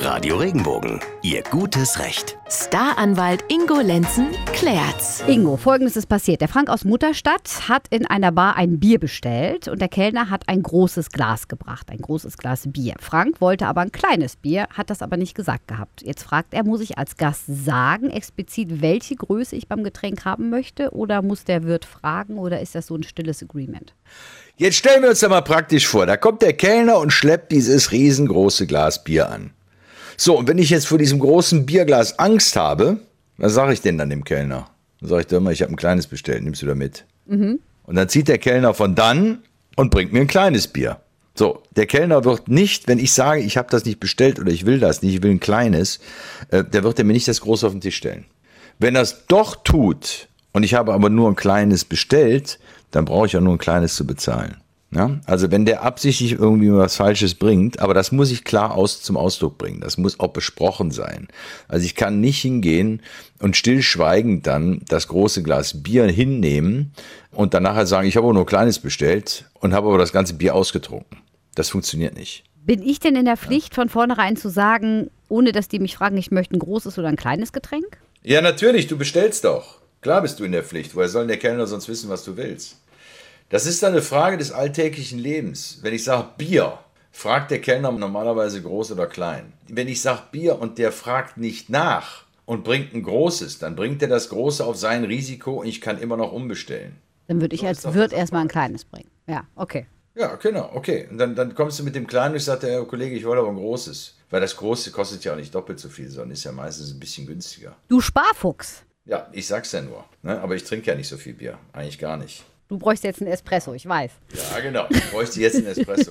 Radio Regenbogen, Ihr gutes Recht. Staranwalt Ingo Lenzen klärt's. Ingo, folgendes ist passiert. Der Frank aus Mutterstadt hat in einer Bar ein Bier bestellt und der Kellner hat ein großes Glas gebracht, ein großes Glas Bier. Frank wollte aber ein kleines Bier, hat das aber nicht gesagt gehabt. Jetzt fragt er, muss ich als Gast sagen, explizit, welche Größe ich beim Getränk haben möchte oder muss der Wirt fragen oder ist das so ein stilles Agreement? Jetzt stellen wir uns da mal praktisch vor, da kommt der Kellner und schleppt dieses riesengroße Glas Bier an. So, und wenn ich jetzt vor diesem großen Bierglas Angst habe, was sage ich denn dann dem Kellner? Dann sage ich dir immer, ich habe ein kleines bestellt, nimmst du da mit? Und dann zieht der Kellner von dann und bringt mir ein kleines Bier. So, der Kellner wird nicht, wenn ich sage, ich habe das nicht bestellt oder ich will das nicht, ich will ein kleines, äh, der wird er mir nicht das große auf den Tisch stellen. Wenn er es doch tut und ich habe aber nur ein kleines bestellt, dann brauche ich auch nur ein kleines zu bezahlen. Ja? Also wenn der absichtlich irgendwie was Falsches bringt, aber das muss ich klar aus, zum Ausdruck bringen. Das muss auch besprochen sein. Also ich kann nicht hingehen und stillschweigend dann das große Glas Bier hinnehmen und dann nachher sagen, ich habe auch nur ein kleines bestellt und habe aber das ganze Bier ausgetrunken. Das funktioniert nicht. Bin ich denn in der Pflicht, von vornherein zu sagen, ohne dass die mich fragen, ich möchte ein großes oder ein kleines Getränk? Ja, natürlich, du bestellst doch. Klar bist du in der Pflicht. Woher soll denn der Kellner sonst wissen, was du willst? Das ist dann eine Frage des alltäglichen Lebens. Wenn ich sage Bier, fragt der Kellner normalerweise groß oder klein. Wenn ich sage Bier und der fragt nicht nach und bringt ein großes, dann bringt er das große auf sein Risiko und ich kann immer noch umbestellen. Dann würde ich So als Wirt erstmal ein kleines bringen. Ja, okay. Ja, genau, okay. Und dann, dann kommst du mit dem Kleinen und sagt der Kollege, ich wollte aber ein großes. Weil das Große kostet ja auch nicht doppelt so viel, sondern ist ja meistens ein bisschen günstiger. Du Sparfuchs. Ja, ich sag's ja nur. Ne? Aber ich trinke ja nicht so viel Bier. Eigentlich gar nicht. Du bräuchst jetzt einen Espresso, ich weiß. Ja, genau. Ich bräuchte jetzt einen Espresso.